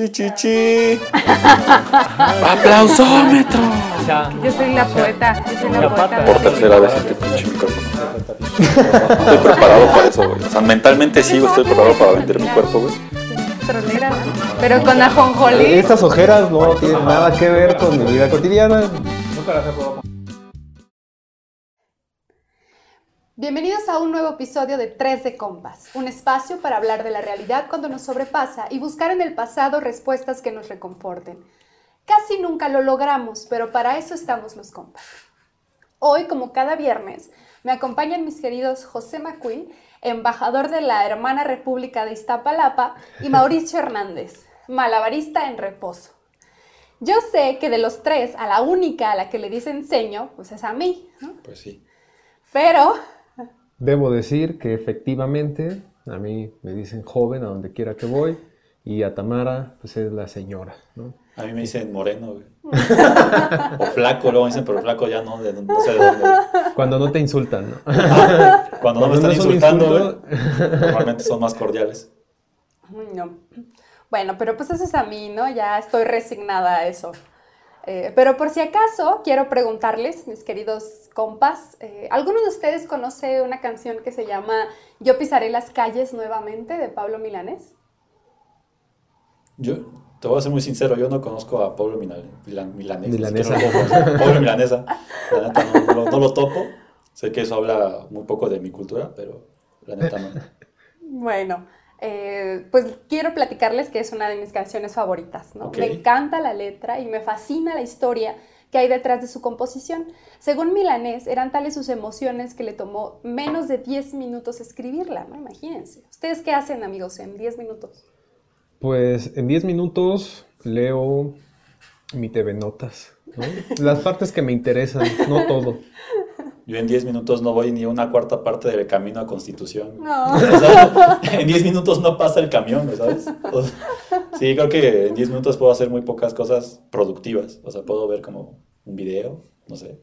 Chichichi. ¡Aplausómetro! Yo soy la poeta. Yo soy la, La poeta. Por tercera vez este pinche micrófono. Estoy preparado para eso, güey. O sea, mentalmente sí, güey, estoy preparado para vender mi cuerpo, güey. Pero con ajonjolí. Estas ojeras no tienen nada que ver con mi vida cotidiana. Nunca las he probado. Bienvenidos a un nuevo episodio de Tres de Compas, un espacio para hablar de la realidad cuando nos sobrepasa y buscar en el pasado respuestas que nos reconforten. Casi nunca lo logramos, pero para eso estamos los compas. Hoy, como cada viernes, me acompañan mis queridos José Macuil, embajador de la hermana República de Iztapalapa, y Mauricio Hernández, malabarista en reposo. Yo sé que de los tres, a la única a la que le dicen seño, pues es a mí, ¿no? Pues sí. Pero Debo decir que efectivamente a mí me dicen joven a donde quiera que voy y a Tamara pues es la señora, ¿no? A mí me dicen moreno, güey. o flaco, luego me dicen, pero flaco ya no, de, no sé de dónde. güey. Cuando no te insultan, ¿no? Ah, cuando no me están insultando, insulto, güey, normalmente son más cordiales. Uy, No. Bueno, pero pues eso es a mí, ¿no? Ya estoy resignada a eso. Eh, pero por si acaso, quiero preguntarles, mis queridos compas, eh, ¿alguno de ustedes conoce una canción que se llama Yo pisaré las calles nuevamente de Pablo Milanés? Yo te voy a ser muy sincero, yo no conozco a Pablo Milan, Milan- Milanés. Milanesa. lo conozco. Pablo Milanesa. La neta no, no lo- no lo topo. Sé que eso habla muy poco de mi cultura, pero la neta no. Bueno, eh, pues quiero platicarles que es una de mis canciones favoritas, ¿no? Me encanta la letra y me fascina la historia que hay detrás de su composición. Según Milanés, eran tales sus emociones que le tomó menos de 10 minutos escribirla, ¿no? Imagínense. ¿Ustedes qué hacen, amigos, en 10 minutos? Pues en 10 minutos leo mi TV Notas, ¿no? Las partes que me interesan, no todo. Yo en 10 minutos no voy ni una cuarta parte del camino a Constitución. No. En 10 minutos no pasa el camión, ¿sabes? O sea, sí, creo que en 10 minutos puedo hacer muy pocas cosas productivas. O sea, puedo ver como un video, no sé,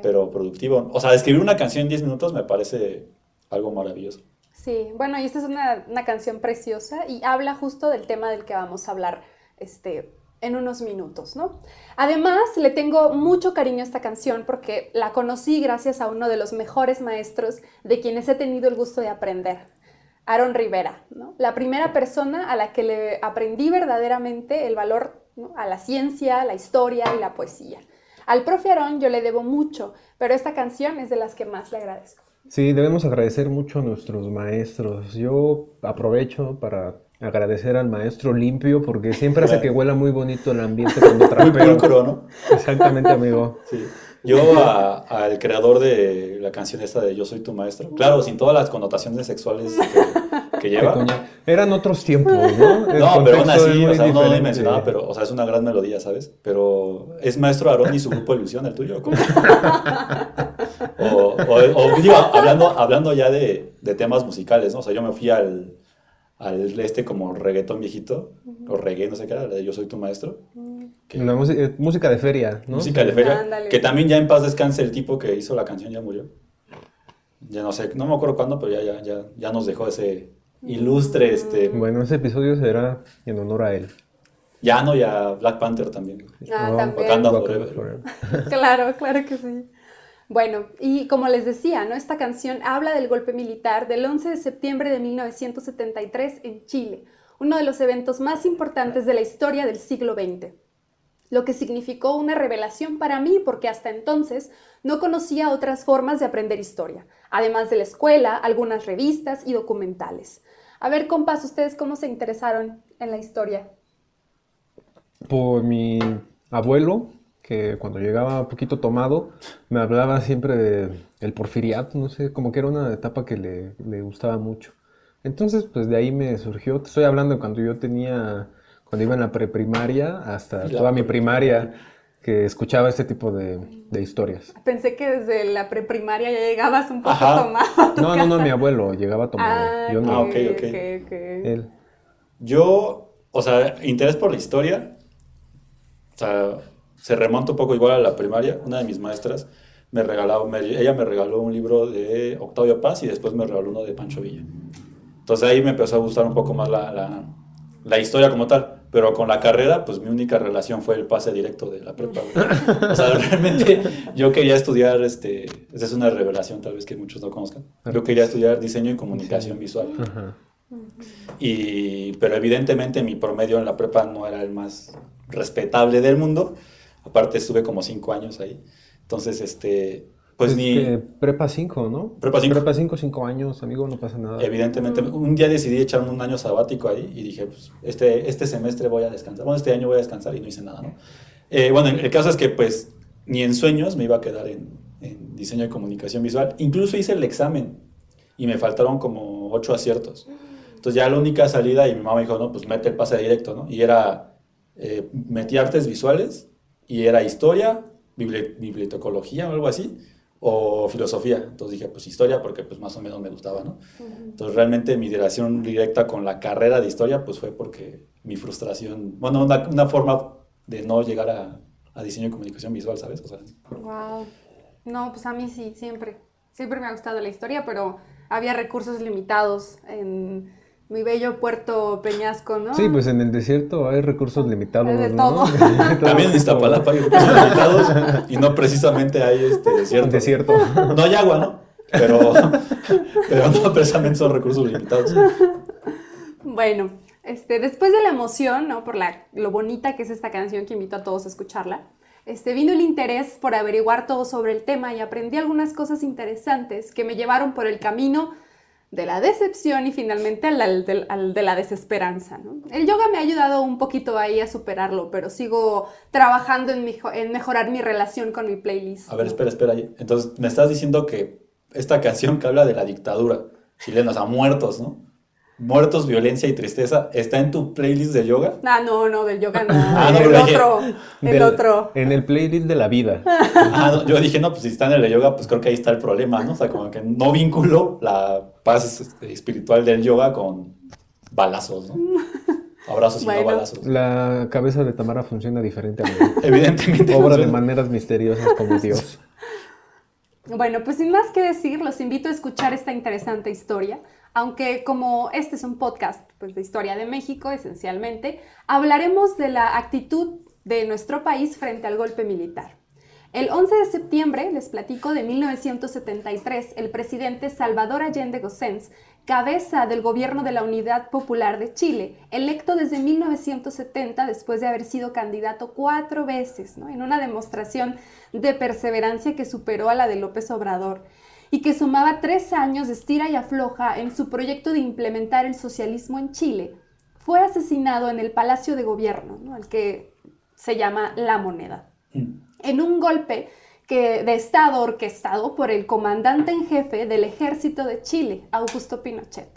pero productivo. O sea, escribir una canción en 10 minutos me parece algo maravilloso. Sí, bueno, y esta es una, una canción preciosa y habla justo del tema del que vamos a hablar este, en unos minutos, ¿no? Además, le tengo mucho cariño a esta canción porque la conocí gracias a uno de los mejores maestros de quienes he tenido el gusto de aprender, Aaron Rivera, ¿no? La primera persona a la que le aprendí verdaderamente el valor a la ciencia, la historia y la poesía. Al profe Aaron yo le debo mucho, pero esta canción es de las que más le agradezco. Sí, debemos agradecer mucho a nuestros maestros. Yo aprovecho para agradecer al maestro limpio porque siempre hace que huela muy bonito el ambiente cuando Muy trapeo. pulcro, ¿no? Exactamente, amigo. Sí. Yo al creador de la canción esta de Yo soy tu maestro, claro, sin todas las connotaciones sexuales que, lleva. Eran otros tiempos, ¿no? El No, pero aún así, muy o sea, uno no mencionaba, pero, o sea, es una gran melodía, ¿sabes? Pero es Maestro Aarón y su grupo Ilusión, el tuyo. ¿cómo? o, o- o, digo, hablando, hablando ya de, de temas musicales, ¿no? O sea, yo me fui al, al este como reggaetón viejito, o reggae, no sé qué era, de Yo soy tu maestro. que- La música, eh, música de feria, ¿no? música de feria, que también ya en paz descanse el tipo que hizo la canción, ya murió. Ya no sé, no me acuerdo cuándo, pero ya, ya, ya, ya nos dejó ese ilustre, este, Bueno, ese episodio será en honor a él. Llano y a Black Panther también. Ah, No, también. Wakanda Wakanda Forever. Forever. Claro, claro que sí. Bueno, y como les decía, ¿no? Esta canción habla del golpe militar del 11 de septiembre de 1973 en Chile, uno de los eventos más importantes de la historia del siglo XX. Lo que significó una revelación para mí porque hasta entonces no conocía otras formas de aprender historia, además de la escuela, algunas revistas y documentales. A ver, compas, ¿ustedes cómo se interesaron en la historia? Por mi abuelo, que cuando llegaba un poquito tomado, me hablaba siempre de el porfiriato, no sé, como que era una etapa que le, le gustaba mucho. Entonces, pues de ahí me surgió, te estoy hablando de cuando yo tenía, cuando iba en la preprimaria, hasta La toda mi primaria, que escuchaba este tipo de, de historias. Pensé que desde la preprimaria ya llegabas un poco Ajá. tomado. a tu No, no, no, mi abuelo llegaba tomado, Ah, yo no, Ah, ok, ok. ok. él. Yo, o sea, interés por la historia, o sea, se remonta un poco igual a la primaria. Una de mis maestras me regaló, me- ella me regaló un libro de Octavio Paz y después me regaló uno de Pancho Villa. Entonces ahí me empezó a gustar un poco más la, la- la historia como tal. Pero con la carrera, pues mi única relación fue el pase directo de la prepa. güey. O sea, realmente yo quería estudiar, este, esa es una revelación tal vez que muchos no conozcan. Yo quería estudiar diseño y comunicación visual. Ajá. Y, pero evidentemente mi promedio en la prepa no era el más respetable del mundo. Aparte estuve como cinco años ahí. Entonces, este, pues Es ni... que prepa 5, ¿no? Prepa cinco. Prepa 5, 5 años, amigo, no pasa nada. Evidentemente, un día decidí echarme un año sabático ahí y dije, pues este, este semestre voy a descansar. Bueno, este año voy a descansar y no hice nada, ¿no? Eh, bueno, el caso es que pues ni en sueños me iba a quedar en, en diseño de comunicación visual. Incluso hice el examen y me faltaron como ocho aciertos. Entonces ya la única salida y mi mamá me dijo, no, pues mete el pase directo, ¿no? Y era, eh, metí artes visuales y era historia, bibli- bibliotecología o algo así, o filosofía. Entonces dije, pues historia porque pues más o menos me gustaba, ¿no? Entonces realmente mi relación directa con la carrera de historia pues fue porque mi frustración, bueno, una, una forma de no llegar a, a diseño y comunicación visual, ¿sabes? O sea, Wow. No, pues a mí sí, siempre. Siempre me ha gustado la historia, pero había recursos limitados en mi bello puerto Peñasco, ¿no? Sí, pues en el desierto hay recursos limitados, Hay de ¿no? todo. también en Iztapalapa hay recursos limitados y no precisamente hay este desierto. Desierto. No hay agua, ¿no? Pero, pero no precisamente son recursos limitados. Bueno, este, después de la emoción, ¿no? Por la, lo bonita que es esta canción que invito a todos a escucharla, este, vino el interés por averiguar todo sobre el tema y aprendí algunas cosas interesantes que me llevaron por el camino de la decepción y finalmente al, al- de la desesperanza. ¿no? El yoga me ha ayudado un poquito ahí a superarlo, pero sigo trabajando en, mejo- en mejorar mi relación con mi playlist. A ver, espera, espera. Entonces, me estás diciendo que esta canción que habla de la dictadura chilena, o sea, muertos, ¿no? Muertos, violencia y tristeza, ¿está en tu playlist de yoga? Ah, no, no, del yoga no. Ah, no, el otro, el Del- otro. En el playlist de la vida. Ah, no, yo dije, no, pues si está en el de yoga, pues creo que ahí está el problema, ¿no? O sea, como que no vinculo la paz este, espiritual del yoga con balazos, ¿no? Abrazos y no balazos. La cabeza de Tamara funciona diferente, amigo. Evidentemente. Obra de maneras misteriosas como Dios. Bueno, pues sin más que decir, los invito a escuchar esta interesante historia, aunque como este es un podcast pues, de historia de México esencialmente, hablaremos de la actitud de nuestro país frente al golpe militar. El 11 de septiembre, les platico, de 1973, el presidente Salvador Allende Gossens, cabeza del gobierno de la Unidad Popular de Chile, electo desde 1970 después de haber sido candidato cuatro veces, en una demostración de perseverancia que superó a la de López Obrador y que sumaba tres años de estira y afloja en su proyecto de implementar el socialismo en Chile, fue asesinado en el Palacio de Gobierno, ¿no? el que se llama La Moneda Mm. en un golpe que, de Estado orquestado por el comandante en jefe del ejército de Chile, Augusto Pinochet,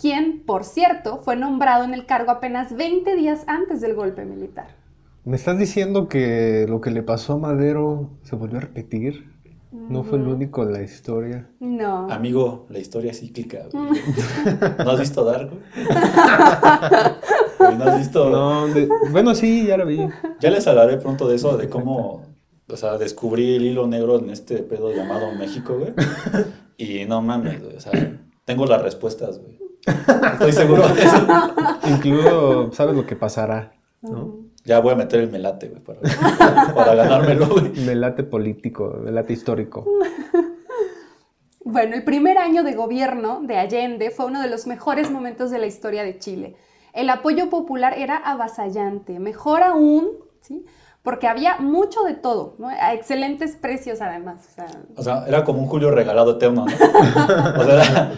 quien, por cierto, fue nombrado en el cargo apenas 20 días antes del golpe militar. ¿Me estás diciendo que lo que le pasó a Madero se volvió a repetir? ¿No fue el único en la historia? No. Amigo, la historia es cíclica. güey. ¿No has visto Dark? güey? ¿No has visto? No, de- bueno, sí, ya la vi. Ya les hablaré pronto de eso, de cómo, o sea, descubrí el hilo negro en este pedo llamado México, güey. Y no mames, güey, o sea, tengo las respuestas, güey. Estoy seguro de eso. Incluso sabes lo que pasará, ¿no? Ya voy a meter el melate, güey, para, para ganármelo, güey. Me late político, me late histórico. Bueno, el primer año de gobierno de Allende fue uno de los mejores momentos de la historia de Chile. El apoyo popular era avasallante, mejor aún, ¿sí? Porque había mucho de todo, ¿no? A excelentes precios además. o sea, O sea, era como un Julio regalado eterno, ¿no? O sea, era-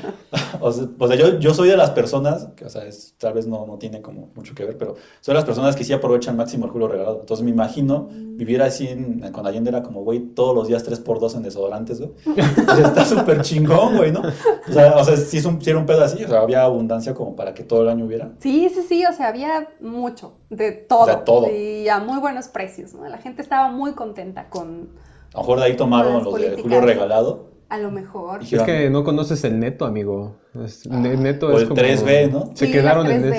o sea, o sea, yo, yo soy de las personas, que, o sea, es- tal vez no, no tiene como mucho que ver, pero soy de las personas que sí aprovechan máximo el Julio regalado. Entonces me imagino vivir así en, con Allende era como, güey, todos los días 3x2 en desodorantes, güey. O sea, está súper chingón, güey, ¿no? O sea, o sea sí, es un, sí era un pedo así, o sea, había abundancia como para que todo el año hubiera. Sí, sí, sí, o sea, había mucho, de todo. De todo. Y a muy buenos precios, ¿no? La gente estaba muy contenta con, A lo mejor de ahí tomaron los de políticas. Julio regalado. a lo mejor. Y Es que no conoces el neto, amigo. Es- el neto o es el como... 3B, ¿no? Se Sí, quedaron la en 3B.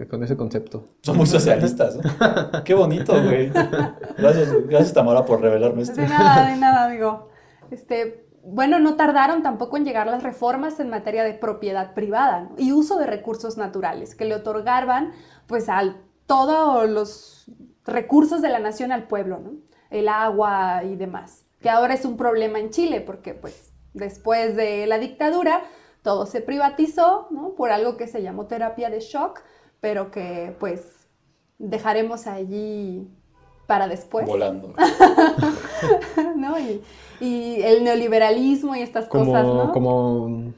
ese- con ese concepto. Son muy socialistas, ¿no? Qué bonito, güey. Gracias, gracias Tamara por revelarme esto. De nada, de nada, amigo. Este, bueno, no tardaron tampoco en llegar las reformas en materia de propiedad privada ¿no? y uso de recursos naturales que le otorgaban pues al todos los recursos de la nación al pueblo, ¿no? El agua y demás, que ahora es un problema en Chile porque pues después de la dictadura todo se privatizó, ¿no? Por algo que se llamó terapia de shock, pero que pues dejaremos allí para después. Volando. ¿no? Y, y el neoliberalismo y estas Como, cosas, ¿no? como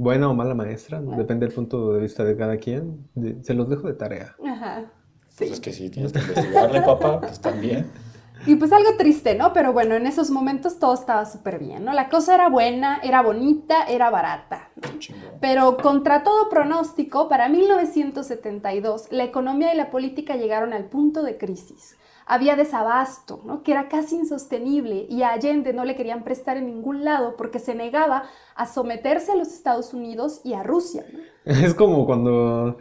buena o mala maestra, ¿no? depende del punto de vista de cada quien. De- Se los dejo de tarea. Ajá. Pues Sí. es que sí, tienes que investigarle, papá, pues también. Y pues algo triste, ¿no? Pero bueno, en esos momentos todo estaba súper bien, ¿no? La cosa era buena, era bonita, era barata. ¿no? Pero contra todo pronóstico, para 1972, la economía y la política llegaron al punto de crisis. Había desabasto, ¿no? que era casi insostenible y a Allende no le querían prestar en ningún lado porque se negaba a someterse a los Estados Unidos y a Rusia. ¿no? Es como cuando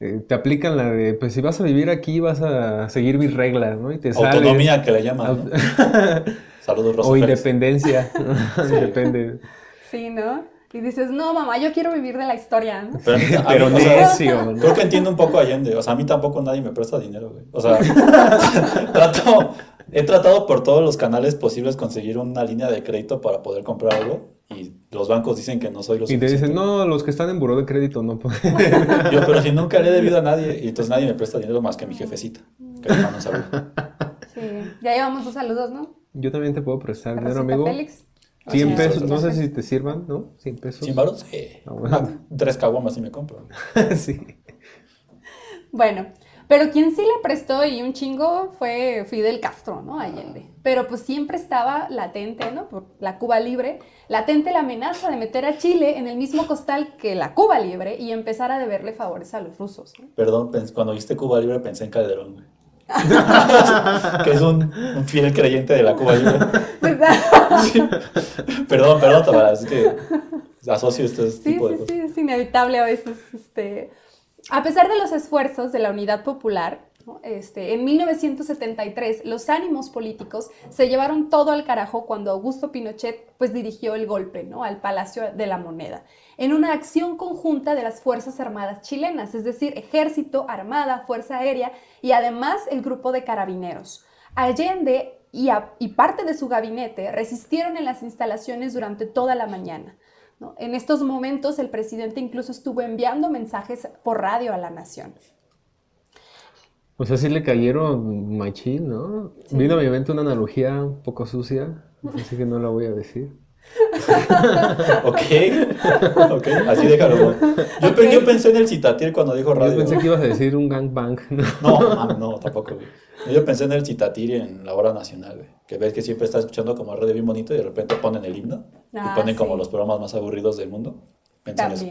eh, te aplican la de, pues si vas a vivir aquí vas a seguir mis reglas, ¿no? Y te sale. Autonomía que le llaman, ¿no? Saludos, Rosa o Félix. independencia. Depende. Sí, ¿no? Y dices, no, mamá, yo quiero vivir de la historia, ¿no? Pero, mí- Pero. Creo que entiendo un poco a Allende. O sea, a mí tampoco nadie me presta dinero, güey. O sea, trato, he tratado por todos los canales posibles conseguir una línea de crédito para poder comprar algo. Y los bancos dicen que no soy lo Y te dicen, no, los que están en buró de crédito no pueden. Yo, pero si nunca le he debido a nadie. Y entonces nadie me presta dinero más que mi jefecita. Que le mando un saludo. Sí, ya llevamos dos saludos, ¿no? Yo también te puedo prestar dinero, amigo. Félix. 100 Sí, pesos, sí, no sé si te sirvan, ¿no? 100 pesos. ¿Sin varos? Sí. Ah, bueno. Tres caguamas y me compro. sí. Bueno, pero quien sí le prestó y un chingo fue Fidel Castro, ¿no? Allende. Pero pues siempre estaba latente, ¿no? Por la Cuba Libre, latente la amenaza de meter a Chile en el mismo costal que la Cuba Libre y empezar a deberle favores a los rusos, ¿no? Perdón, pens- cuando viste Cuba Libre pensé en Calderón, güey. que es un, un fiel creyente de la Cuba. Sí. Perdón, perdón, Tamara, es que asocio este Sí, tipo de sí, cosas. sí, es inevitable a veces. Este... A pesar de los esfuerzos de la Unidad Popular, este, en 1973 los ánimos políticos se llevaron todo al carajo cuando Augusto Pinochet pues, dirigió el golpe ¿no? al Palacio de la Moneda, en una acción conjunta de las Fuerzas Armadas chilenas, es decir, Ejército, Armada, Fuerza Aérea y además el grupo de carabineros. Allende y, parte de su gabinete resistieron en las instalaciones durante toda la mañana. En estos momentos el presidente incluso estuvo enviando mensajes por radio a la nación. O sea, sí le cayeron machín, ¿no? Sí. Vino a mi mente una analogía un poco sucia, así que no la voy a decir. Ok, ok, así déjalo. Yo, pe- yo pensé en el citatier cuando dijo radio. Yo pensé que ibas a decir un gangbang. ¿no? No, no, tampoco, güey. Yo pensé en el citatir en la hora nacional, güey. Que ves que siempre está escuchando como radio bien bonito y de repente ponen el himno. Ah, y ponen como los programas más aburridos del mundo. Pensé en eso.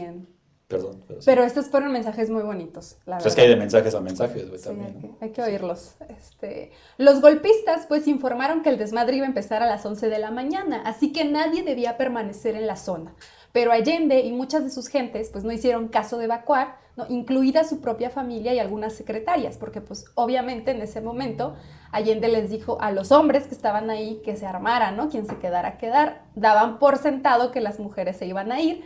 Perdón. Pero, sí. Pero estos fueron mensajes muy bonitos, la Pues es verdad. que hay de mensajes a mensajes, güey, Sí, también. hay, ¿no? que, hay que oírlos. Este, los golpistas pues informaron que el desmadre iba a empezar a las 11 de la mañana, así que nadie debía permanecer en la zona. Pero Allende y muchas de sus gentes pues no hicieron caso de evacuar, ¿no? incluida su propia familia y algunas secretarias, porque pues obviamente en ese momento Allende les dijo a los hombres que estaban ahí que se armaran, ¿no? Quien se quedara quedar. Daban por sentado que las mujeres se iban a ir,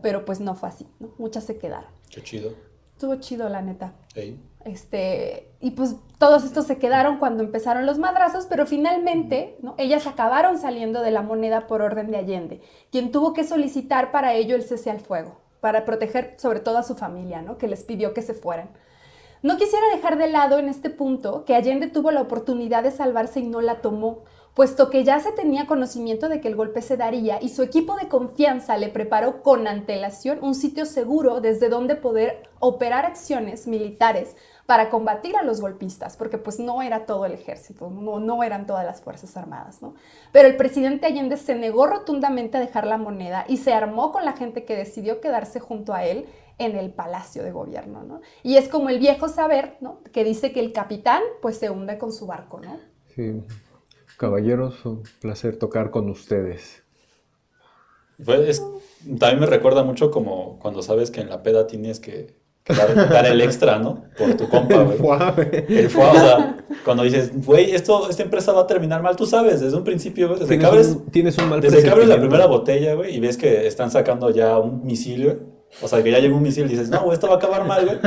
pero pues no fue así, ¿no? Muchas se quedaron. Qué chido. Estuvo chido, la neta. Este, y pues todos estos se quedaron cuando empezaron los madrazos, pero finalmente ¿no? ellas acabaron saliendo de la moneda por orden de Allende, quien tuvo que solicitar para ello el cese al fuego, para proteger sobre todo a su familia, ¿no? que les pidió que se fueran. No quisiera dejar de lado en este punto que Allende tuvo la oportunidad de salvarse y no la tomó, puesto que ya se tenía conocimiento de que el golpe se daría y su equipo de confianza le preparó con antelación un sitio seguro desde donde poder operar acciones militares para combatir a los golpistas, porque pues no era todo el ejército, no, eran todas las Fuerzas Armadas, ¿no? Pero el presidente Allende se negó rotundamente a dejar la moneda y se armó con la gente que decidió quedarse junto a él en el palacio de gobierno, ¿no? Y es como el viejo saber, ¿no? Que dice que el capitán pues se hunde con su barco, ¿no? Sí. Caballeros, un placer tocar con ustedes. Fue- es- también me recuerda mucho como cuando sabes que en la peda tienes que, que dar, dar el extra, ¿no? Por tu compa, güey. Guave. El foie, o sea, cuando dices, güey, esto, esta empresa va a terminar mal, tú sabes, desde un principio, güey, desde que abres, un, tienes un mal desde que abres la primera botella, güey, y ves que están sacando ya un misil, güey, O sea, que ya llegó un misil y dices, no, esto va a acabar mal, güey.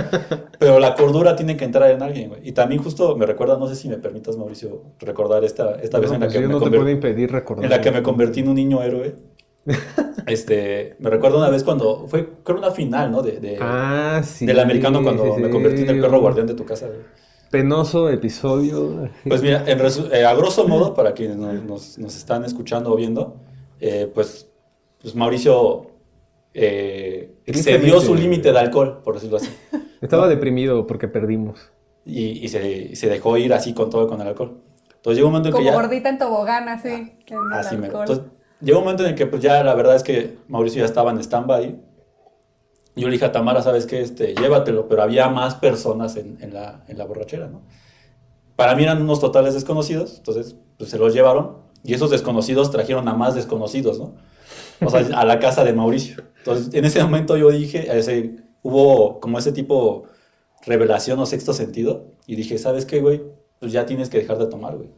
Pero la cordura tiene que entrar en alguien, güey. Y también justo me recuerda, no sé si me permitas, Mauricio, recordar esta, esta vez en la pues que yo me no te puedo impedir recordar. en la que me convertí en un niño héroe. Este, me recuerdo una vez cuando fue, creo, una final, ¿no? De, de- Ah, sí. del americano cuando sí, me convertí en el perro guardián de tu casa, güey. Penoso episodio. Pues mira, en eh, a grosso modo, para quienes nos, nos- nos están escuchando o viendo, eh, pues, pues Mauricio eh, excedió su límite de alcohol, por decirlo así. Estaba deprimido porque perdimos. Y, y se, se dejó ir así con todo con el alcohol. Entonces llegó un momento en que Como ya... gordita en tobogán, así. en el Así alcohol. Entonces, llegó un momento en el que pues ya la verdad es que Mauricio ya estaba en stand-by. Yo le dije a Tamara, ¿sabes qué? Este, llévatelo, pero había más personas en, en la, en la borrachera, ¿no? Para mí eran unos totales desconocidos, entonces pues se los llevaron y esos desconocidos trajeron a más desconocidos, ¿no? O sea, a la casa de Mauricio. Entonces, en ese momento yo dije, hubo como ese tipo revelación o sexto sentido y dije, ¿sabes qué, güey? Pues ya tienes que dejar de tomar, güey.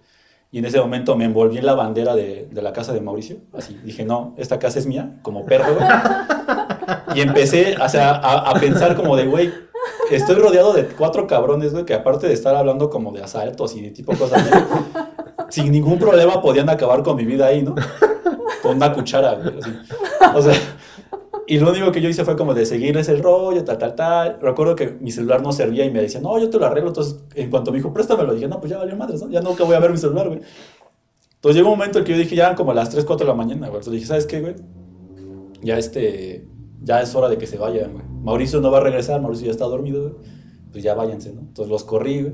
Y en ese momento me envolví en la bandera de, la casa de Mauricio. Así dije, no, esta casa es mía, como perro. güey. Y empecé a, pensar como de, güey, estoy rodeado de cuatro cabrones, güey, que aparte de estar hablando como de asaltos y de tipo cosas sin ningún problema podían acabar con mi vida ahí, ¿no? Con una cuchara, güey. así. O sea, y lo único que yo hice fue como de seguirles el rollo, tal, tal, tal. Recuerdo que mi celular no servía y me decían, no, yo te lo arreglo. Entonces, en cuanto me dijo, préstamelo, dije, no, pues ya valió madres, ¿no? Ya nunca voy a ver mi celular, güey. Entonces llegó un momento en que yo dije, ya eran como las 3, 4 de la mañana, güey. Entonces dije, ¿sabes qué, güey? Ya este, ya es hora de que se vayan, güey. Mauricio no va a regresar, Mauricio ya está dormido, güey. Pues ya váyanse, ¿no? Entonces los corrí, güey.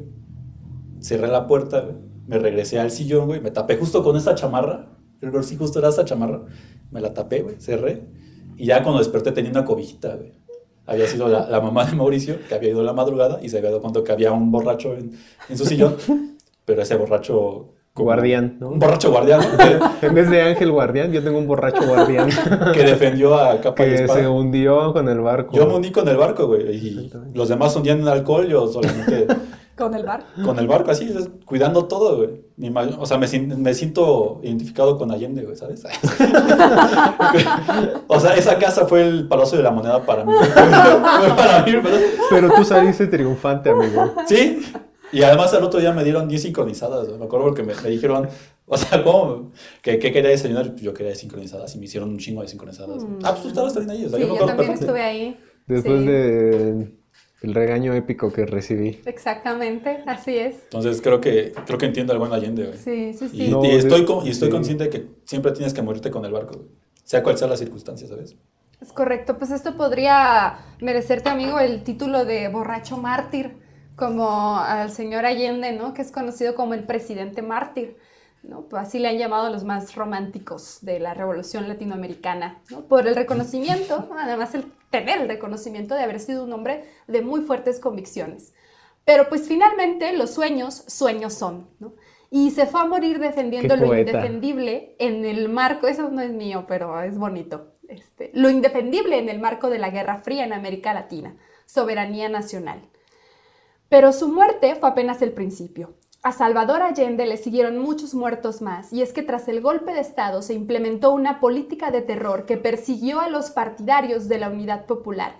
Cerré la puerta, güey. Me regresé al sillón, güey. Me tapé justo con esta chamarra. El ver si justo era esta chamarra. Me la tapé, güey. Cerré. Y ya cuando desperté tenía una cobijita, güey. Había sido la, la mamá de Mauricio, que había ido a la madrugada y se había dado cuenta que había un borracho en, en su sillón. Pero ese borracho... Guardián, ¿no? Un borracho guardián. En vez de ángel guardián, yo tengo un borracho guardián que defendió a capa y que espada. se hundió con el barco. Yo me uní con el barco, güey. Y los demás hundían en alcohol, yo solamente Con el bar. con el barco, así, cuidando todo, güey. O sea, me, siento identificado con Allende, güey, ¿sabes? o sea, esa casa fue el Palacio de la Moneda para mí. Fue para mí, ¿verdad? Pero tú saliste triunfante, amigo. Sí. Y además al otro día me dieron 10 sincronizadas, güey. Me acuerdo porque me, me dijeron, o sea, ¿cómo? ¿Qué, qué quería desayunar? Pues yo quería sincronizadas y me hicieron un chingo de sincronizadas. Ah, pues tú estabas también ahí, o sea, Sí, yo también perfecto. estuve ahí. Después Sí. de el regaño épico que recibí. Exactamente, así es. Entonces creo que, creo que entiendo al buen Allende, güey. Sí, sí, Y, sí. No, y estoy, de- co- y estoy sí. consciente de que siempre tienes que morirte con el barco, güey. Sea cual sea la circunstancia, ¿sabes? Es correcto, pues esto podría merecerte, amigo, el título de borracho mártir, como al señor Allende, ¿no? Que es conocido como el presidente mártir, ¿no? Pues así le han llamado los más románticos de la revolución latinoamericana, ¿no? Por el reconocimiento, ¿no? además el tener el reconocimiento de haber sido un hombre de muy fuertes convicciones. Pero pues finalmente los sueños, sueños son, ¿no? Y se fue a morir defendiendo lo indefendible en el marco, eso no es mío, pero es bonito, este, lo indefendible en el marco de la Guerra Fría en América Latina, soberanía nacional. Pero su muerte fue apenas el principio. A Salvador Allende le siguieron muchos muertos más, y es que tras el golpe de Estado se implementó una política de terror que persiguió a los partidarios de la Unidad Popular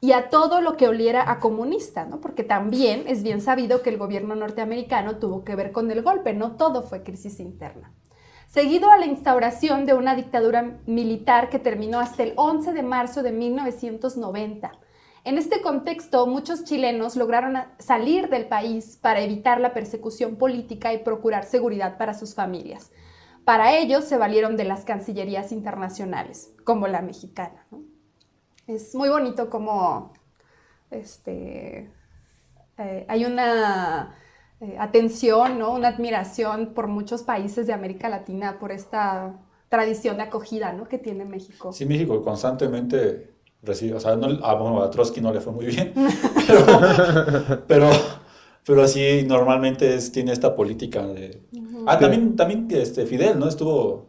y a todo lo que oliera a comunista, ¿no? Porque también es bien sabido que el gobierno norteamericano tuvo que ver con el golpe, no todo fue crisis interna. Seguido a la instauración de una dictadura militar que terminó hasta el 11 de marzo de 1990. En este contexto, muchos chilenos lograron salir del país para evitar la persecución política y procurar seguridad para sus familias. Para ello se valieron de las cancillerías internacionales, como la mexicana. Es muy bonito como este, eh, hay una eh, atención, ¿no? una admiración por muchos países de América Latina por esta tradición de acogida ¿no? que tiene México. Sí, México constantemente recibe, o sea, no, a, bueno, a Trotsky no le fue muy bien, pero, pero, pero sí, normalmente es, tiene esta política de... Ah, también, también este, Fidel, ¿no? Estuvo...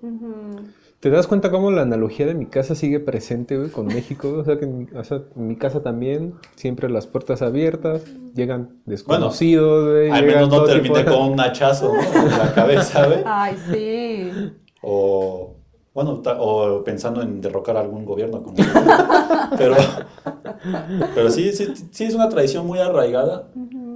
¿Te das cuenta cómo la analogía de mi casa sigue presente, güey, con México? O sea, que en mi, o sea, en mi casa también, siempre las puertas abiertas, llegan desconocidos, güey. Al llegan menos no terminé de- con un hachazo, ¿no? En la cabeza, ¿ve? Ay, sí. O, bueno, o pensando en derrocar algún gobierno. como- pero, Pero sí, sí, sí es una tradición muy arraigada.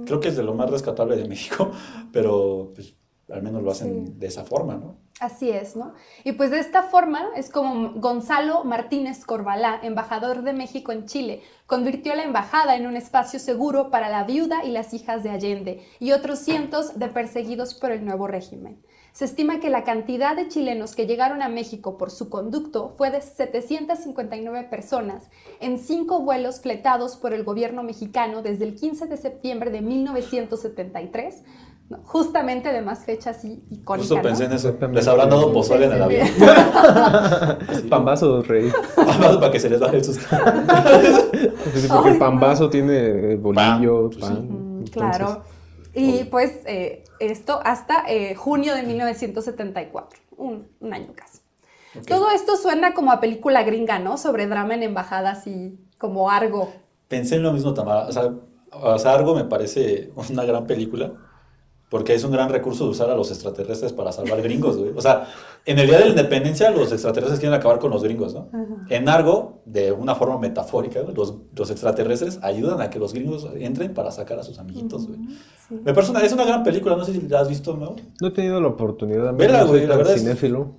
Creo que es de lo más rescatable de México, pero pues, al menos lo hacen de esa forma, ¿no? Así es, ¿no? Y pues de esta forma es como Gonzalo Martínez Corbalá, embajador de México en Chile, convirtió la embajada en un espacio seguro para la viuda y las hijas de Allende y otros cientos de perseguidos por el nuevo régimen. Se estima que la cantidad de chilenos que llegaron a México por su conducto fue de 759 personas en cinco vuelos fletados por el gobierno mexicano desde el 15 de septiembre de 1973 justamente de más fechas icónicas. Justo pensé en eso. Les habrán dado pozole en el avión. Pambazo, rey. Pambazo para que se les baje el susto. porque el pambazo tiene bolillo, pan. Claro. Y pues eh, esto hasta eh, junio de 1974, un, un año casi. Todo esto suena como a película gringa, ¿no? Sobre drama en embajadas y como Argo. Pensé en lo mismo, Tamara. O sea, o sea Argo me parece una gran película porque es un gran recurso de usar a los extraterrestres para salvar gringos, güey. O sea, en el Día de la Independencia los extraterrestres quieren acabar con los gringos, ¿no? En Argo, de una forma metafórica, los, los, extraterrestres ayudan a que los gringos entren para sacar a sus amiguitos, güey. Me parece una, es una gran película, no sé si la has visto, ¿no? No he tenido la oportunidad. de Verla, güey, la verdad cinéfilo.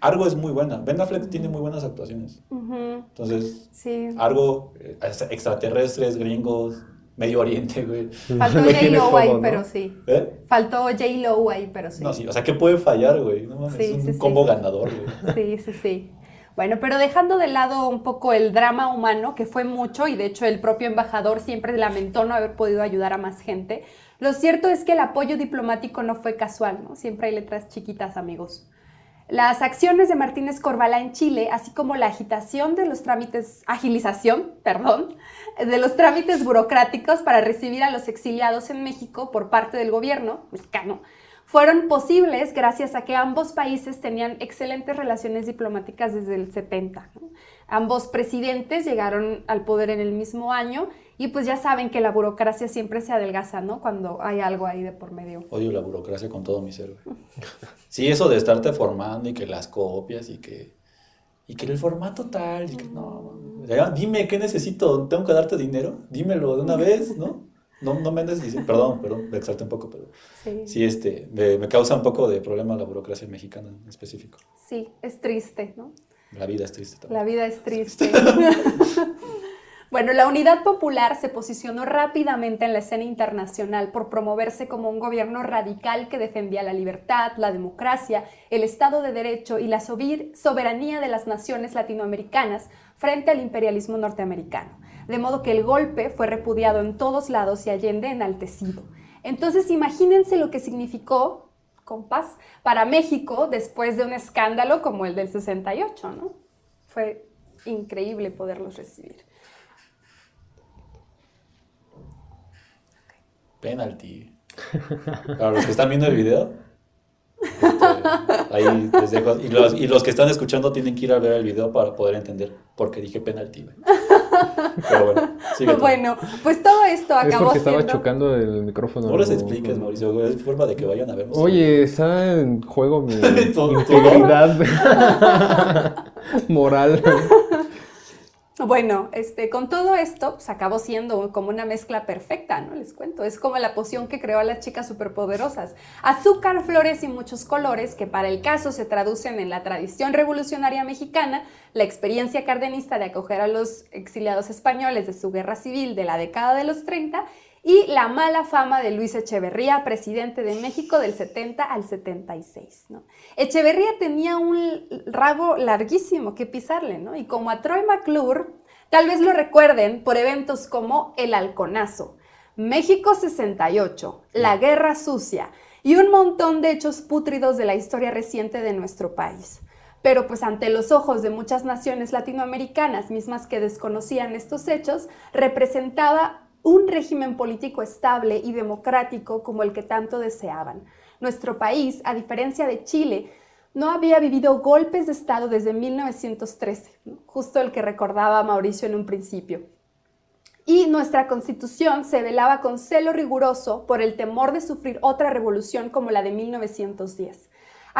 Argo es muy buena. Ben Affleck tiene muy buenas actuaciones. Entonces, sí. Argo, eh, extraterrestres, gringos, Medio Oriente, güey. Faltó J-Lo ahí, pero sí. ¿Eh? Faltó J-Lo ahí, pero sí. No, sí, o sea, ¿qué puede fallar, güey? No mames, es un combo ganador, güey. Sí, sí, sí. Bueno, pero dejando de lado un poco el drama humano, que fue mucho, y de hecho el propio embajador siempre lamentó no haber podido ayudar a más gente, lo cierto es que el apoyo diplomático no fue casual, ¿no? Siempre hay letras chiquitas, amigos. Las acciones de Martínez Corbalá en Chile, así como la agitación de los trámites, agilización, perdón, de los trámites burocráticos para recibir a los exiliados en México por parte del gobierno mexicano, fueron posibles gracias a que ambos países tenían excelentes relaciones diplomáticas desde el 70. Ambos presidentes llegaron al poder en el mismo año y pues ya saben que la burocracia siempre se adelgaza, ¿no? Cuando hay algo ahí de por medio. Odio la burocracia con todo mi ser. Sí, eso de estarte formando y que las copias y que y que el formato tal, y que no, dime qué necesito, tengo que darte dinero, dímelo de una vez, ¿no? No, no me andes diciendo, perdón, perdón, me exalté un poco, pero sí, este, me, me, causa un poco de problema la burocracia mexicana en específico. Sí, es triste, ¿no? La vida es triste también. La vida es triste. Bueno, la Unidad Popular se posicionó rápidamente en la escena internacional por promoverse como un gobierno radical que defendía la libertad, la democracia, el Estado de Derecho y la soberanía de las naciones latinoamericanas frente al imperialismo norteamericano. De modo que el golpe fue repudiado en todos lados y Allende enaltecido. Entonces imagínense lo que significó, compás, para México después de un escándalo como el del 68, ¿no? Fue increíble poderlos recibir. Penalty. Para los que están viendo el video, este, ahí les dejo. Y los, y los, que están escuchando tienen que ir a ver el video para poder entender por qué dije penalti. Pero bueno, Bueno, pues todo esto acabó es porque estaba chocando el micrófono. No les expliques, Mauricio, es forma de que vayan a vernos. Oye, está en juego mi integridad moral. Bueno, este, con todo esto, pues acabó siendo como una mezcla perfecta, ¿no? Les cuento. Es como la poción que creó a las chicas superpoderosas. Azúcar, flores y muchos colores, que para el caso se traducen en la tradición revolucionaria mexicana, la experiencia cardenista de acoger a los exiliados españoles de su guerra civil de la década de los 30 y la mala fama de Luis Echeverría, presidente de México del 70 al 76. ¿no? Echeverría tenía un rabo larguísimo que pisarle, ¿no? y como a Troy McClure, tal vez lo recuerden por eventos como el Halconazo, México 68, la Guerra Sucia y un montón de hechos pútridos de la historia reciente de nuestro país. Pero pues ante los ojos de muchas naciones latinoamericanas mismas que desconocían estos hechos, representaba un régimen político estable y democrático como el que tanto deseaban. Nuestro país, a diferencia de Chile, no había vivido golpes de Estado desde 1913, justo el que recordaba Mauricio en un principio. Y nuestra constitución se velaba con celo riguroso por el temor de sufrir otra revolución como la de 1910.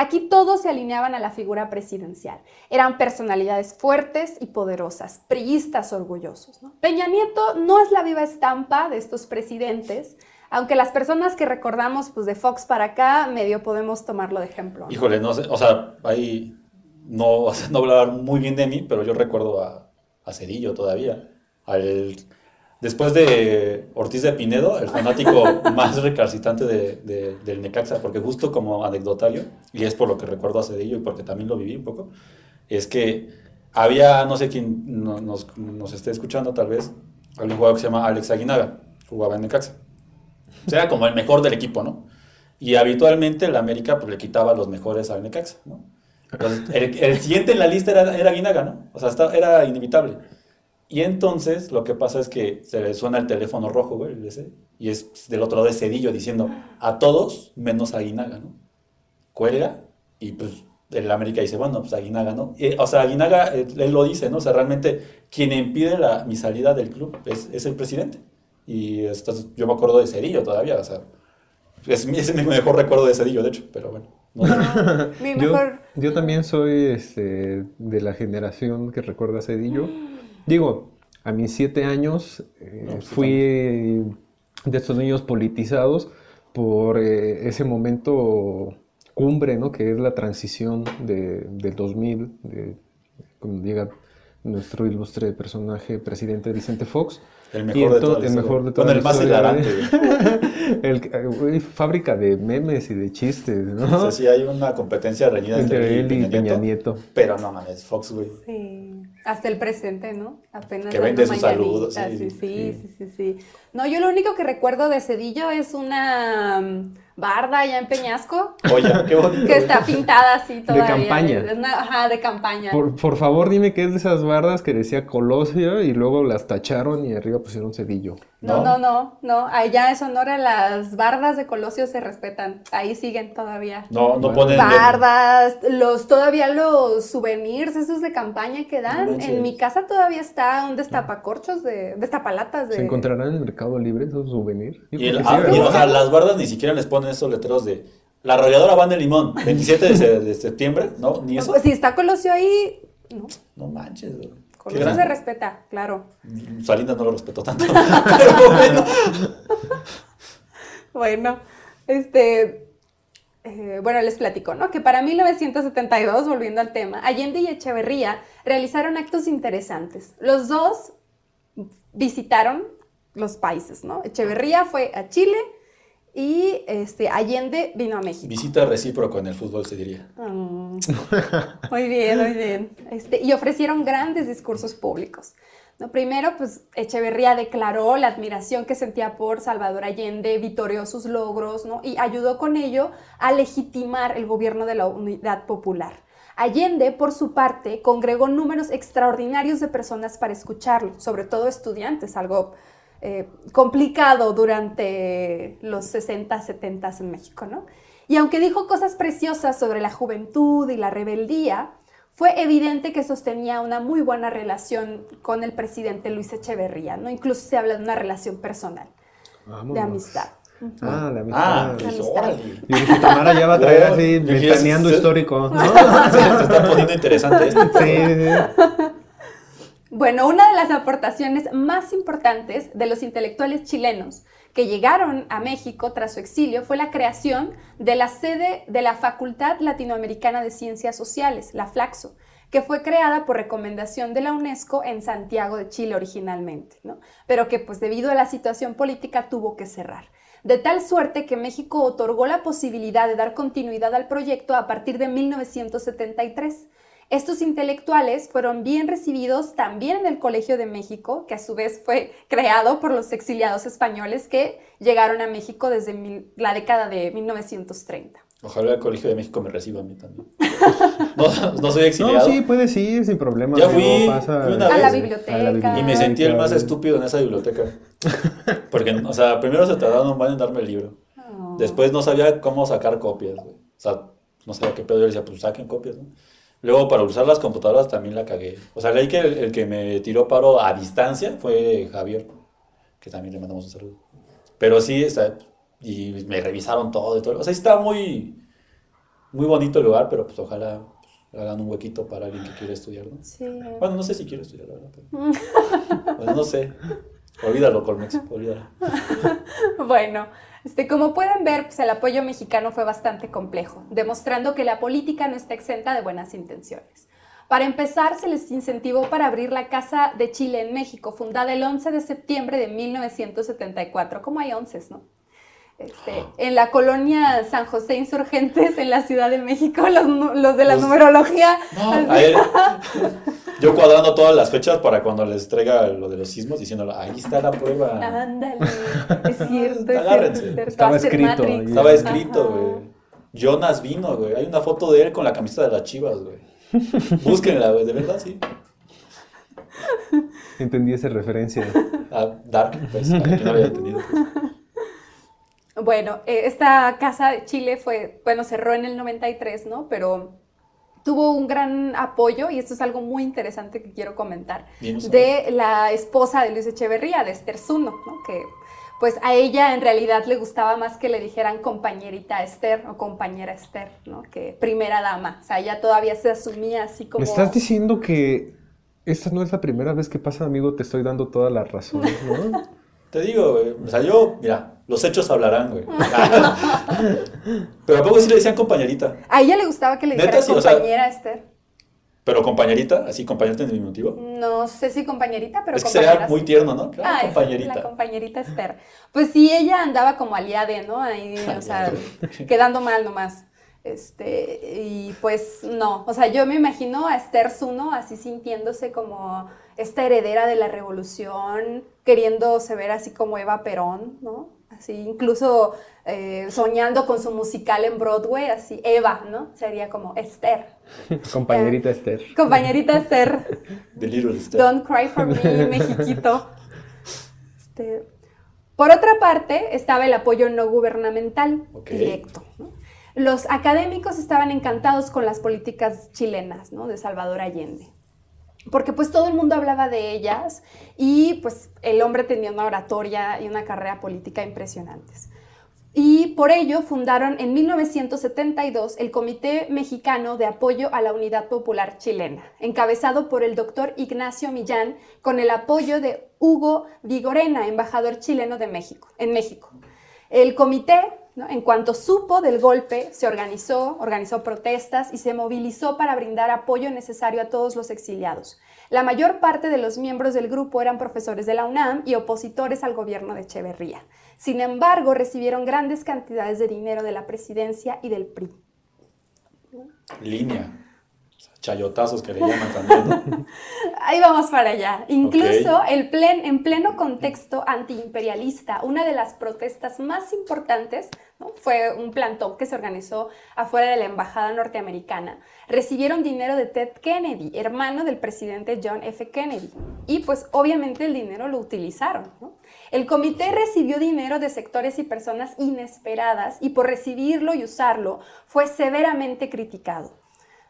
Aquí todos se alineaban a la figura presidencial. Eran personalidades fuertes y poderosas, priistas orgullosos. Peña Nieto no es la viva estampa de estos presidentes, aunque las personas que recordamos pues, de Fox para acá, medio podemos tomarlo de ejemplo. Híjole, no sé, o sea, ahí no, hablar muy bien de mí, pero yo recuerdo a, a Cedillo todavía. Al, después de Ortiz de Pinedo, el fanático más recalcitrante de, del Necaxa, porque justo como anecdotario, y es por lo que recuerdo a Cedillo y porque también lo viví un poco, es que había, no sé quién nos, nos esté escuchando tal vez, un jugador que se llama Alex Aguinaga, jugaba en Necaxa. O sea, como el mejor del equipo, ¿no? Y habitualmente el América pues, le quitaba los mejores al Necaxa, ¿no? el, siguiente en la lista era, era Aguinaga, ¿no? O sea, era inevitable. Y entonces lo que pasa es que se le suena el teléfono rojo, güey, y es del otro lado de Cedillo diciendo a todos menos a Aguinaga, ¿no? Cuelga y pues el América dice, bueno, pues Aguinaga, ¿no? o sea, Aguinaga, él, lo dice, ¿no? O sea, realmente quien impide la, mi salida del club es, es el presidente. Y entonces yo me acuerdo de Cedillo todavía, o sea, es, es mi mejor recuerdo de Cedillo, de hecho, pero bueno. mi mejor... yo, también soy este, de la generación que recuerda a Cedillo. Digo, a mis siete años eh, pues, fui de estos niños politizados por eh, ese momento cumbre, ¿no? Que es la transición de, del 2000, de, cuando llega nuestro ilustre personaje, presidente Vicente Fox. El mejor de todos. El mejor de todos. el más hilarante. el, fábrica de memes y de chistes, ¿no? O sea, sí hay una competencia reñida entre, él y Peña, Nieto, Pero no mames, Fox, güey. Sí. Hasta el presente, ¿no? Apenas. Que vende sus saludos. Sí sí, sí sí, No, yo lo único que recuerdo de Cedillo es una mm, barda allá en Peñasco. Oye, qué bonito. Que está pintada así todavía. De campaña. ajá, de campaña. Por, por, favor, dime qué es de esas bardas que decía Colosio y luego las tacharon y arriba pusieron Cedillo. No, no, no, no. Allá en Sonora las bardas de Colosio se respetan. Ahí siguen todavía. No, no ponen. Bardas, los, todavía los souvenirs, esos de campaña que dan. en mi casa todavía está un destapacorchos de, destapalatas de. ¿Se encontrarán en el Mercado Libre esos souvenirs? Y, ah, las bardas ni siquiera les ponen esos letreros de. La arrolladora van de limón, 27 de, septiembre, ¿no? Ni eso. Pues si está Colosio ahí. No, no manches, eso se respeta, claro. Salinas no lo respetó tanto. pero bueno. bueno, este. Eh, bueno, les platico, ¿no? Que para 1972, volviendo al tema, Allende y Echeverría realizaron actos interesantes. Los dos visitaron los países, ¿no? Echeverría fue a Chile y este, Allende vino a México. Visita recíproca en el fútbol, se diría. Mm. muy bien, muy bien. Este, y ofrecieron grandes discursos públicos. ¿no? Primero, pues Echeverría declaró la admiración que sentía por Salvador Allende, vitorió sus logros ¿no? y ayudó con ello a legitimar el gobierno de la unidad popular. Allende, por su parte, congregó números extraordinarios de personas para escucharlo, sobre todo estudiantes, algo eh, complicado durante los 60, 70 en México, ¿no? Y aunque dijo cosas preciosas sobre la juventud y la rebeldía, fue evidente que sostenía una muy buena relación con el presidente Luis Echeverría, ¿no? Incluso se habla de una relación personal, de amistad. Ah, de amistad. Ah, Y dije, Tamara ya va a traer así, ventaneando histórico, ¿no? Se, está poniendo interesante esto. Sí, bueno, una de las aportaciones más importantes de los intelectuales chilenos que llegaron a México tras su exilio fue la creación de la sede de la Facultad Latinoamericana de Ciencias Sociales, la FLAXO, que fue creada por recomendación de la UNESCO en Santiago de Chile originalmente, ¿no? pero que pues debido a la situación política tuvo que cerrar. De tal suerte que México otorgó la posibilidad de dar continuidad al proyecto a partir de 1973 estos intelectuales fueron bien recibidos también en el Colegio de México, que a su vez fue creado por los exiliados españoles que llegaron a México desde la década de 1930. Ojalá el Colegio de México me reciba a mí también. No, soy exiliado. No, sí, puede ir sin problema. Ya fui, pasa, a, la biblioteca. Y me sentí el más estúpido en esa biblioteca. Porque, o sea, primero se tardaron en darme el libro. Oh. Después no sabía cómo sacar copias, güey. O sea, no sabía qué pedo. Yo decía, pues saquen copias, ¿no? Luego, para usar las computadoras también la cagué. O sea, leí que el, que me tiró paro a distancia fue Javier, que también le mandamos un saludo. Pero sí, y me revisaron todo y todo. O sea, estaba muy... muy bonito el lugar, pero pues ojalá pues, hagan un huequito para alguien que quiera estudiar, ¿no? Sí. Bueno, no sé si quiere estudiar, la verdad, pero... pues no sé. Olvídalo, Colmex, olvídalo. Bueno, este, como pueden ver, pues el apoyo mexicano fue bastante complejo, demostrando que la política no está exenta de buenas intenciones. Para empezar, se les incentivó para abrir la Casa de Chile en México, fundada el 11 de septiembre de 1974. Como hay 11, ¿no? Este, en la colonia San José Insurgentes, en la Ciudad de México, los, los de la Los- numerología. No, yo cuadrando todas las fechas para cuando les traiga lo de los sismos, diciéndole, ahí está la prueba. Ándale, es cierto, es Agárrense. cierto, es cierto. Estaba escrito. Estaba escrito, güey. Jonas vino, güey. Hay una foto de él con la camiseta de las chivas, güey. Búsquenla, güey, de verdad, sí. Entendí esa referencia. A Dark, pues, quien no había entendido. pues. Bueno, eh, esta casa de Chile fue, bueno, cerró en el 93, ¿no? Pero tuvo un gran apoyo, y esto es algo muy interesante que quiero comentar, de la esposa de Luis Echeverría, de Esther Zuno, ¿no? Que pues a ella en realidad le gustaba más que le dijeran compañerita Esther o compañera Esther, ¿no? Que primera dama. O sea, ella todavía se asumía así como... ¿Me estás diciendo que esta no es la primera vez que pasa, amigo? Te estoy dando toda la razón, ¿no? Te digo, güey. O sea, yo, mira, los hechos hablarán, güey. Pero a poco sí le decían compañerita. A ella le gustaba que le dijeran sí, o sea- compañera Esther. Pero compañerita, así compañerita en diminutivo. No sé si compañerita, pero es que compañera sería muy tierno, ¿no? Claro, Ah, compañerita. La compañerita Esther. Pues sí, ella andaba como aliade, ¿no? Ahí, o sea, quedando mal nomás. Este, y pues no, o sea, yo me imagino a Esther Zuno así sintiéndose como esta heredera de la revolución, queriéndose ver así como Eva Perón, ¿no? Así, incluso eh, soñando con su musical en Broadway, así, Eva, ¿no? Sería como Esther. Compañerita Esther. Compañerita Esther. The Little Step. Don't cry for me, Mexiquito. Este, por otra parte, estaba el apoyo no gubernamental directo. ¿no? Los académicos estaban encantados con las políticas chilenas ¿no? de Salvador Allende. Porque pues todo el mundo hablaba de ellas y pues el hombre tenía una oratoria y una carrera política impresionantes. Y por ello fundaron en 1972 el Comité Mexicano de Apoyo a la Unidad Popular Chilena, encabezado por el doctor Ignacio Millán, con el apoyo de Hugo Vigorena, embajador chileno de México, en México. El comité, en cuanto supo del golpe, se organizó, organizó protestas y se movilizó para brindar apoyo necesario a todos los exiliados. La mayor parte de los miembros del grupo eran profesores de la UNAM y opositores al gobierno de Echeverría. Sin embargo, recibieron grandes cantidades de dinero de la presidencia y del PRI. Línea. Chayotazos que le llaman también. Ahí vamos para allá. Incluso el plen- en pleno contexto antiimperialista, una de las protestas más importantes ¿no? fue un plantón que se organizó afuera de la embajada norteamericana. Recibieron dinero de Ted Kennedy, hermano del presidente John F. Kennedy. Y pues obviamente el dinero lo utilizaron. ¿no? El comité recibió dinero de sectores y personas inesperadas y por recibirlo y usarlo fue severamente criticado.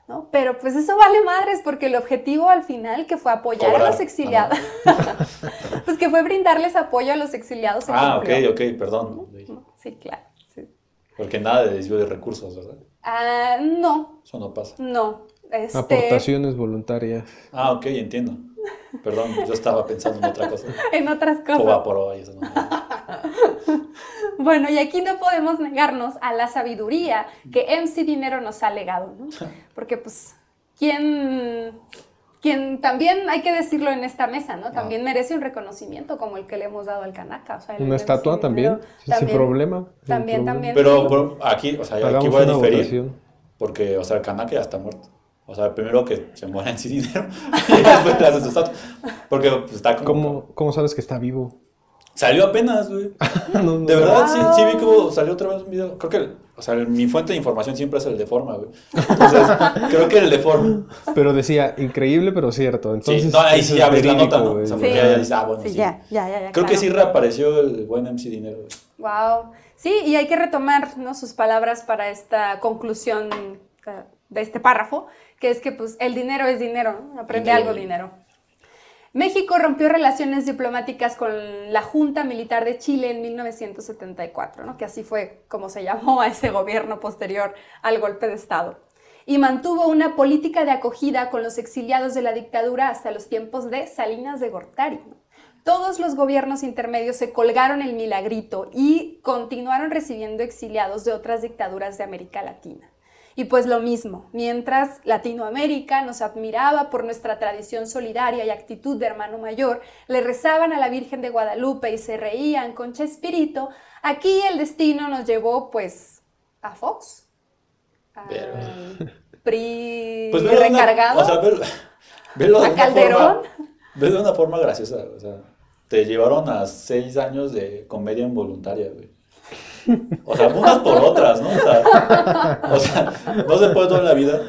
¿No? Pero pues eso vale madres porque el objetivo al final que fue apoyar a los exiliados, pues que fue brindarles apoyo a los exiliados. Ah, ok, cumplió. ok, perdón. Sí, claro. sí. Porque nada de desvío de recursos, ¿verdad? Ah, no, Eso no pasa. no. Este, Aportaciones voluntarias. Ah, ok, entiendo. Perdón, yo estaba pensando en otra cosa. En otras cosas. Fobaporo y eso. ¿no? Bueno, y aquí no podemos negarnos a la sabiduría que MC Dinero nos ha legado, ¿no? Porque pues, ¿quién, quién también hay que decirlo en esta mesa, ¿no? También merece un reconocimiento como el que le hemos dado al Canaca. o sea, el Una MC estatua Dinero también, sin también- problema. sin También, problema. también. Pero, aquí, o sea, aquí voy a diferir. votación. Porque, o sea, el Kanaka ya está muerto. O sea, primero que se muera en sí dinero y después le haces su estatua. Porque pues, está como. ¿Cómo, ¿Cómo sabes que está vivo? Salió apenas, güey. No, no. De verdad, sí, sí vi Wow. como salió otra vez un video. Creo que, o sea, mi fuente de información siempre es el de forma, güey. Entonces, creo que el de forma. Pero decía, increíble pero cierto. Entonces, sí, no, ahí sí es ya ves la verídico, nota, ¿no? O güey. sea, Sí. porque ya ah, bueno, sí. Sí, ya, ya, ya, ya, Creo que sí reapareció el buen MC Dinero, güey. Wow. Sí, y hay que retomar ¿no? sus palabras para esta conclusión eh, de este párrafo, que es que pues el dinero es dinero, ¿no? aprende algo dinero. México rompió relaciones diplomáticas con la Junta Militar de Chile en 1974, ¿no? que así fue como se llamó a ese gobierno posterior al golpe de Estado, y mantuvo una política de acogida con los exiliados de la dictadura hasta los tiempos de Salinas de Gortari. Todos los gobiernos intermedios se colgaron el milagrito y continuaron recibiendo exiliados de otras dictaduras de América Latina. Y pues lo mismo, mientras Latinoamérica nos admiraba por nuestra tradición solidaria y actitud de hermano mayor, le rezaban a la Virgen de Guadalupe y se reían con Chespirito, aquí el destino nos llevó pues a Fox. Al PRI Pues una- recargado. o sea, velo de ¿A Calderón? forma- de una forma graciosa. O sea, te llevaron a seis años de comedia involuntaria, güey. O sea, unas por otras, ¿no? O sea, o sea, no se puede todo en la vida.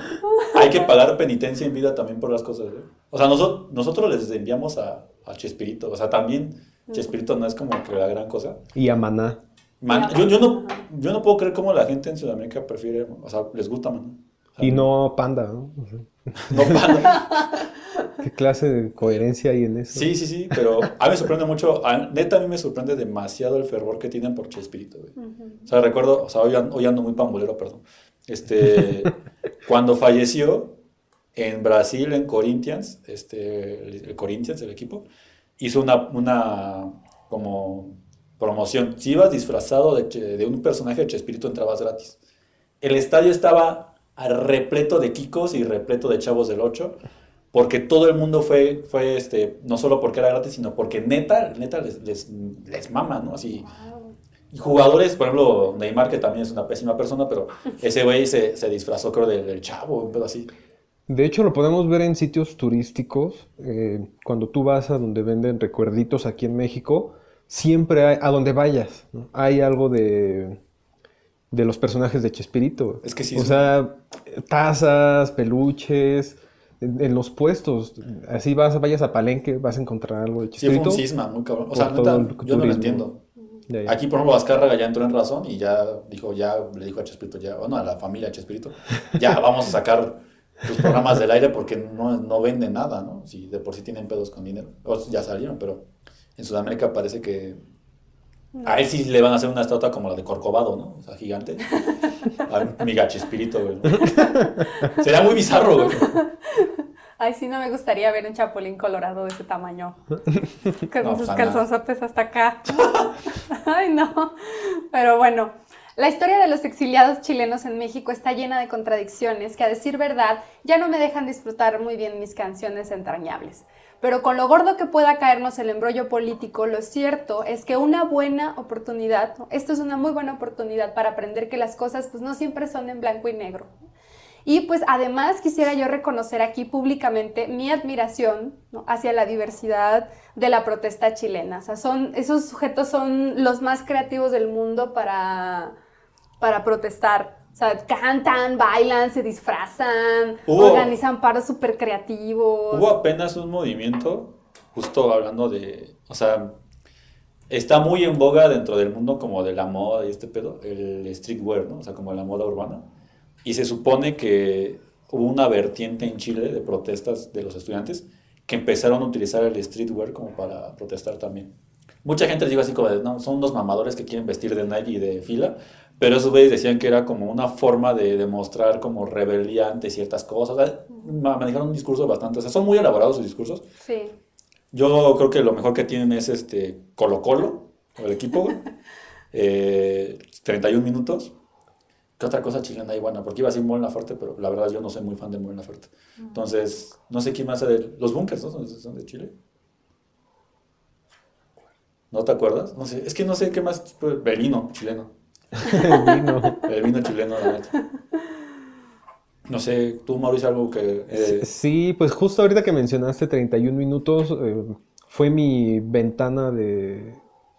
Hay que pagar penitencia en vida también por las cosas, güey. O sea, nosotros, nosotros les enviamos a, a Chespirito. O sea, también Chespirito no es como que la gran cosa. Y a Maná. Man- yo, yo, no, yo no puedo creer cómo la gente en Sudamérica prefiere, o sea, les gusta, man. O sea, Y no Panda, ¿no? O sea, no panda. ¿Qué clase de coherencia hay en eso? Sí, sí, sí, pero a mí me sorprende mucho, a- neta a mí me sorprende demasiado el fervor que tienen por Chespirito, güey. O sea, recuerdo, o sea, hoy, hoy ando muy pambolero, perdón. Este, cuando falleció en Brasil, en Corinthians, este, el, el Corinthians, el equipo, hizo una, una como promoción. Si ibas disfrazado de, de un personaje de Chespirito, entrabas gratis. El estadio estaba repleto de kikos y repleto de chavos del 8, porque todo el mundo fue, fue este, no solo porque era gratis, sino porque neta, neta les, les, les mama, ¿no? Así, y jugadores, por ejemplo, Neymar, que también es una pésima persona, pero ese güey se, se disfrazó, creo, del, del chavo, un pedo así. De hecho, lo podemos ver en sitios turísticos. eh, cuando tú vas a donde venden recuerditos aquí en México, siempre hay, a donde vayas, ¿no? hay algo de, de los personajes de Chespirito. Es que sí, O sea, tazas, peluches, en, en los puestos. Así vas, vayas a Palenque, vas a encontrar algo de Sí, fue un cisma, muy cabrón. O sea, neta, yo no lo entiendo. Aquí, por ejemplo, Azcárraga ya entró en razón y ya dijo, ya le dijo a Chespirito, ya, bueno, a la familia Chespirito, ya vamos a sacar sus programas del aire porque no, no venden nada, ¿no? Si de por sí tienen pedos con dinero. O ya salieron, pero en Sudamérica parece que a él sí le van a hacer una estatua como la de Corcovado, ¿no? O sea, gigante. A mi Chespirito, güey. Sería muy bizarro, güey. Ay, sí, no me gustaría ver un chapulín colorado de ese tamaño. Con No, sus calzonzotes hasta acá. Ay, no. Pero bueno, la historia de los exiliados chilenos en México está llena de contradicciones que, a decir verdad, ya no me dejan disfrutar muy bien mis canciones entrañables. Pero con lo gordo que pueda caernos el embrollo político, lo cierto es que una buena oportunidad, esto es una muy buena oportunidad para aprender que las cosas pues no siempre son en blanco y negro. Y pues además quisiera yo reconocer aquí públicamente mi admiración hacia la diversidad de la protesta chilena. Son, esos sujetos son los más creativos del mundo para, para protestar. O sea, cantan, bailan, se disfrazan, Hubo- organizan paros súper creativos. Hubo apenas un movimiento, justo hablando de, o sea, está muy en boga dentro del mundo como de la moda y este pedo, el streetwear, ¿no? O sea, como la moda urbana. Y se supone que hubo una vertiente en Chile de protestas de los estudiantes que empezaron a utilizar el streetwear como para protestar también. Mucha gente les digo así como de, no, son unos mamadores que quieren vestir de Nike y de fila, pero esos güeyes decían que era como una forma de demostrar como rebeldía ante ciertas cosas. O sea, ma- manejaron un discurso bastante, o sea, son muy elaborados sus discursos. Sí. Yo creo que lo mejor que tienen es este Colo Colo, el equipo. Eh, 31 minutos. ¿Qué otra cosa chilena hay buena? Porque iba a decir Mon Laferte, pero la verdad yo no soy muy fan de Mon Laferte. Entonces, no sé quién más de los bunkers, ¿no? ¿Son- ¿Son de Chile? ¿No te acuerdas? No sé, es que no sé qué más. pues, El vino chileno. Vino. El vino chileno, la neta. No sé, tú, Mauricio, algo que. eh, Sí, pues justo ahorita que mencionaste 31 minutos, eh, fue mi ventana de,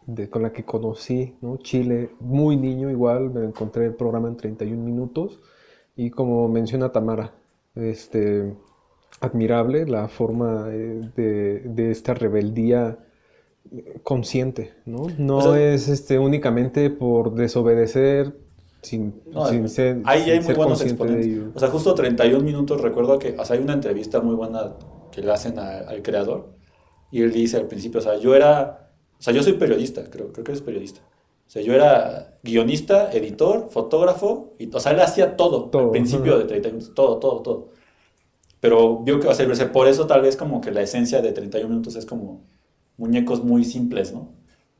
de- con la que conocí, ¿no? Chile, muy niño igual, me encontré el programa en 31 minutos y como menciona Tamara, este, admirable la forma eh, de, de esta rebeldía consciente, ¿no? No O sea- es este, únicamente por desobedecer sin, No, sin ser, ahí sin hay muy ser buenos exponentes. O sea, justo 31 minutos, recuerdo que o sea, hay una entrevista muy buena que le hacen a- al creador Y él dice al principio, o sea, yo era, o sea, yo soy periodista, creo, creo que es periodista. O sea, yo era guionista, editor, fotógrafo, y, o sea, él hacía todo, Todo, al principio ajá. de 30 minutos, todo, todo, todo. Pero vio que, o sea, por eso tal vez como que la esencia de 31 minutos es como muñecos muy simples, ¿no?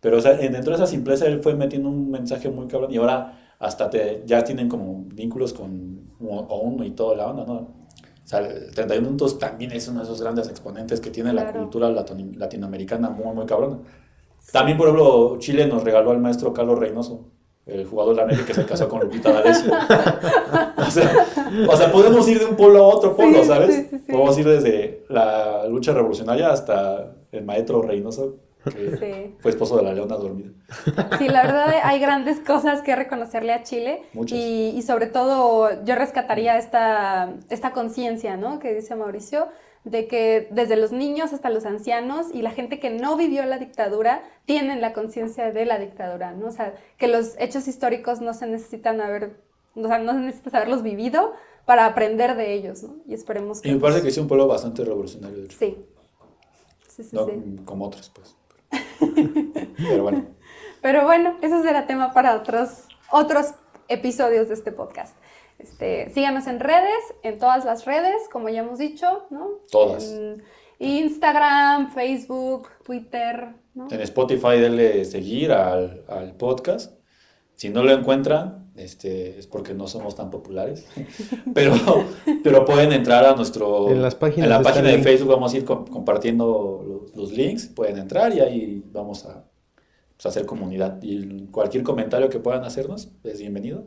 Pero o sea, dentro de esa simpleza él fue metiendo un mensaje muy cabrón y ahora hasta te, ya tienen como vínculos con ONU y toda la onda, ¿no? O sea, el 31 minutos también es uno de esos grandes exponentes que tiene la cultura latino- latinoamericana muy, muy cabrona. También, por ejemplo, Chile nos regaló al maestro Carlos Reynoso, el jugador de la América que se casó con Lupita D'Alessio. o, sea, o sea, podemos ir de un polo a otro polo, Sí, ¿sabes? sí, sí, sí. Podemos ir desde la lucha revolucionaria hasta el maestro Reynoso, que Sí. fue esposo de la leona dormida. Sí, la verdad hay grandes cosas que reconocerle a Chile Muchas. y, y sobre todo yo rescataría esta, esta conciencia, ¿no? Que dice Mauricio, de que desde los niños hasta los ancianos y la gente que no vivió la dictadura tienen la conciencia de la dictadura, ¿no? O sea, que los hechos históricos no se necesitan haber, o sea, no se necesita haberlos vivido para aprender de ellos, ¿no? Y esperemos que... Y me parece que es un pueblo bastante revolucionario, de hecho. Sí. Sí, sí, No sí. como otros, pues. Pero bueno. Pero bueno, eso será tema para otros, otros episodios de este podcast. Este, síganos en redes, en todas las redes, como ya hemos dicho, ¿no? Todas. En Instagram, Facebook, Twitter, ¿no? En Spotify denle seguir al, al podcast. Si no lo encuentran, este, es porque no somos tan populares. Pero, pero pueden entrar a nuestro... En las páginas en la página de. Facebook vamos a ir com- compartiendo los, los links. Pueden entrar y ahí vamos a pues, hacer comunidad. Y cualquier comentario que puedan hacernos es bienvenido.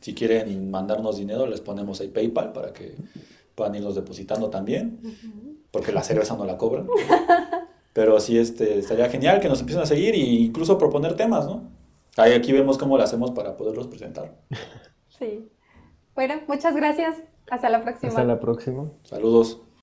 Si quieren mandarnos dinero, les ponemos ahí PayPal para que puedan irnos depositando también. Porque la cerveza no la cobran. Pero sí, este, estaría genial que nos empiecen a seguir e incluso proponer temas, ¿no? Ahí aquí vemos cómo lo hacemos para poderlos presentar. Sí. Bueno, muchas gracias. Hasta la próxima. Hasta la próxima. Saludos.